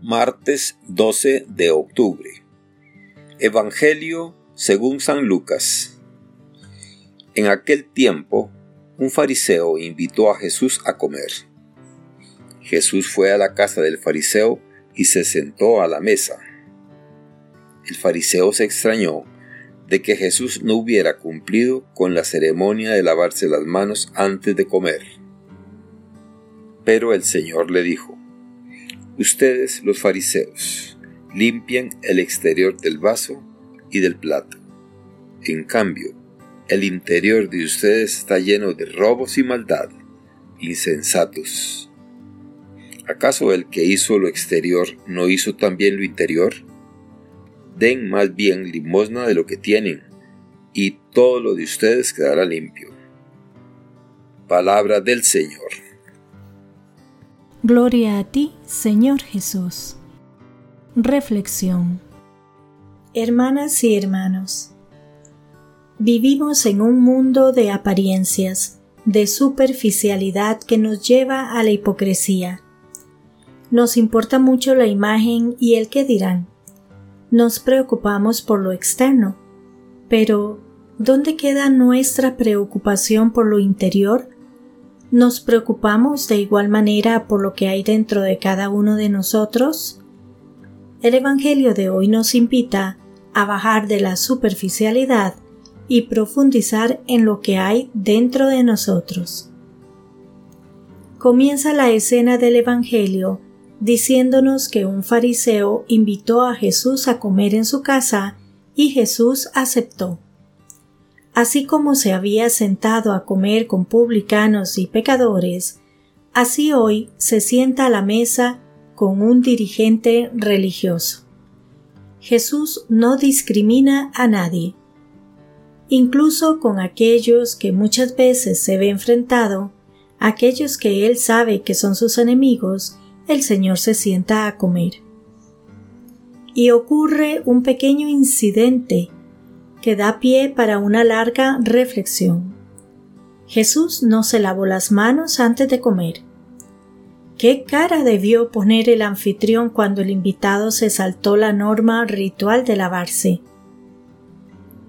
Martes 12 de octubre. Evangelio según San Lucas. En aquel tiempo, un fariseo invitó a Jesús a comer. Jesús fue a la casa del fariseo y se sentó a la mesa. El fariseo se extrañó de que Jesús no hubiera cumplido con la ceremonia de lavarse las manos antes de comer. Pero el Señor le dijo, Ustedes, los fariseos, limpian el exterior del vaso y del plato. En cambio, el interior de ustedes está lleno de robos y maldad, insensatos. ¿Acaso el que hizo lo exterior no hizo también lo interior? Den más bien limosna de lo que tienen, y todo lo de ustedes quedará limpio. Palabra del Señor. Gloria a ti, Señor Jesús. Reflexión. Hermanas y hermanos, vivimos en un mundo de apariencias, de superficialidad que nos lleva a la hipocresía. Nos importa mucho la imagen y el que dirán. Nos preocupamos por lo externo, pero ¿dónde queda nuestra preocupación por lo interior? ¿Nos preocupamos de igual manera por lo que hay dentro de cada uno de nosotros? El Evangelio de hoy nos invita a bajar de la superficialidad y profundizar en lo que hay dentro de nosotros. Comienza la escena del Evangelio diciéndonos que un fariseo invitó a Jesús a comer en su casa y Jesús aceptó así como se había sentado a comer con publicanos y pecadores, así hoy se sienta a la mesa con un dirigente religioso. Jesús no discrimina a nadie. Incluso con aquellos que muchas veces se ve enfrentado, aquellos que él sabe que son sus enemigos, el Señor se sienta a comer. Y ocurre un pequeño incidente que da pie para una larga reflexión. Jesús no se lavó las manos antes de comer. ¿Qué cara debió poner el anfitrión cuando el invitado se saltó la norma ritual de lavarse?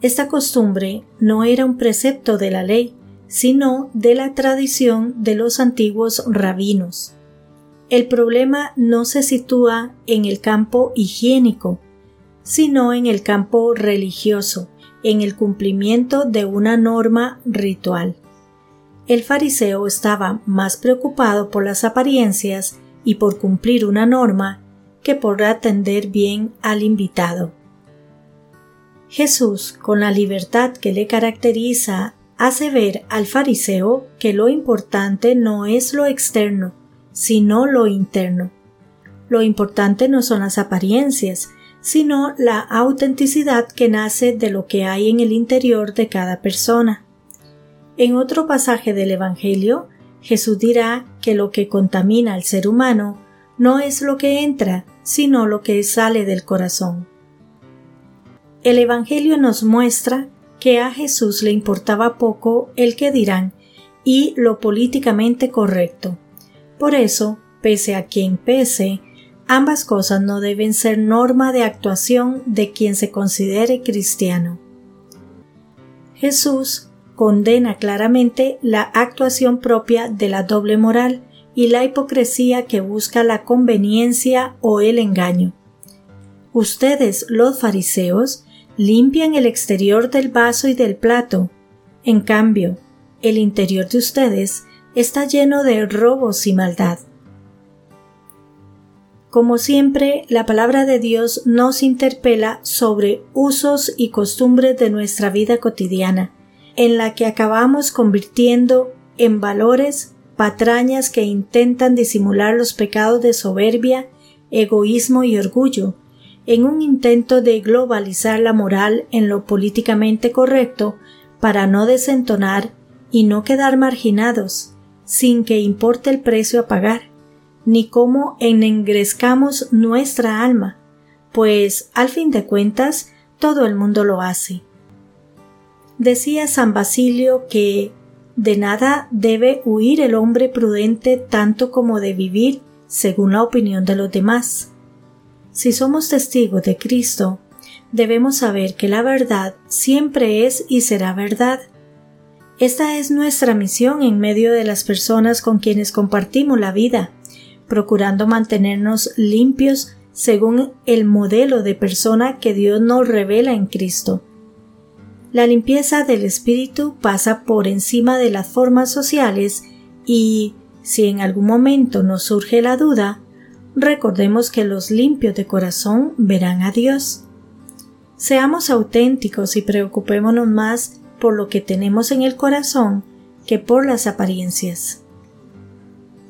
Esta costumbre no era un precepto de la ley, sino de la tradición de los antiguos rabinos. El problema no se sitúa en el campo higiénico, sino en el campo religioso, en el cumplimiento de una norma ritual. El fariseo estaba más preocupado por las apariencias y por cumplir una norma que por atender bien al invitado. Jesús, con la libertad que le caracteriza, hace ver al fariseo que lo importante no es lo externo, sino lo interno. Lo importante no son las apariencias, sino la autenticidad que nace de lo que hay en el interior de cada persona. En otro pasaje del Evangelio, Jesús dirá que lo que contamina al ser humano no es lo que entra, sino lo que sale del corazón. El Evangelio nos muestra que a Jesús le importaba poco el que dirán y lo políticamente correcto. Por eso, pese a quien pese, Ambas cosas no deben ser norma de actuación de quien se considere cristiano. Jesús condena claramente la actuación propia de la doble moral y la hipocresía que busca la conveniencia o el engaño. Ustedes, los fariseos, limpian el exterior del vaso y del plato. En cambio, el interior de ustedes está lleno de robos y maldad. Como siempre, la palabra de Dios nos interpela sobre usos y costumbres de nuestra vida cotidiana, en la que acabamos convirtiendo en valores patrañas que intentan disimular los pecados de soberbia, egoísmo y orgullo, en un intento de globalizar la moral en lo políticamente correcto para no desentonar y no quedar marginados, sin que importe el precio a pagar ni cómo enengrezcamos nuestra alma, pues al fin de cuentas todo el mundo lo hace. Decía San Basilio que de nada debe huir el hombre prudente tanto como de vivir según la opinión de los demás. Si somos testigos de Cristo, debemos saber que la verdad siempre es y será verdad. Esta es nuestra misión en medio de las personas con quienes compartimos la vida, procurando mantenernos limpios según el modelo de persona que Dios nos revela en Cristo. La limpieza del espíritu pasa por encima de las formas sociales y, si en algún momento nos surge la duda, recordemos que los limpios de corazón verán a Dios. Seamos auténticos y preocupémonos más por lo que tenemos en el corazón que por las apariencias.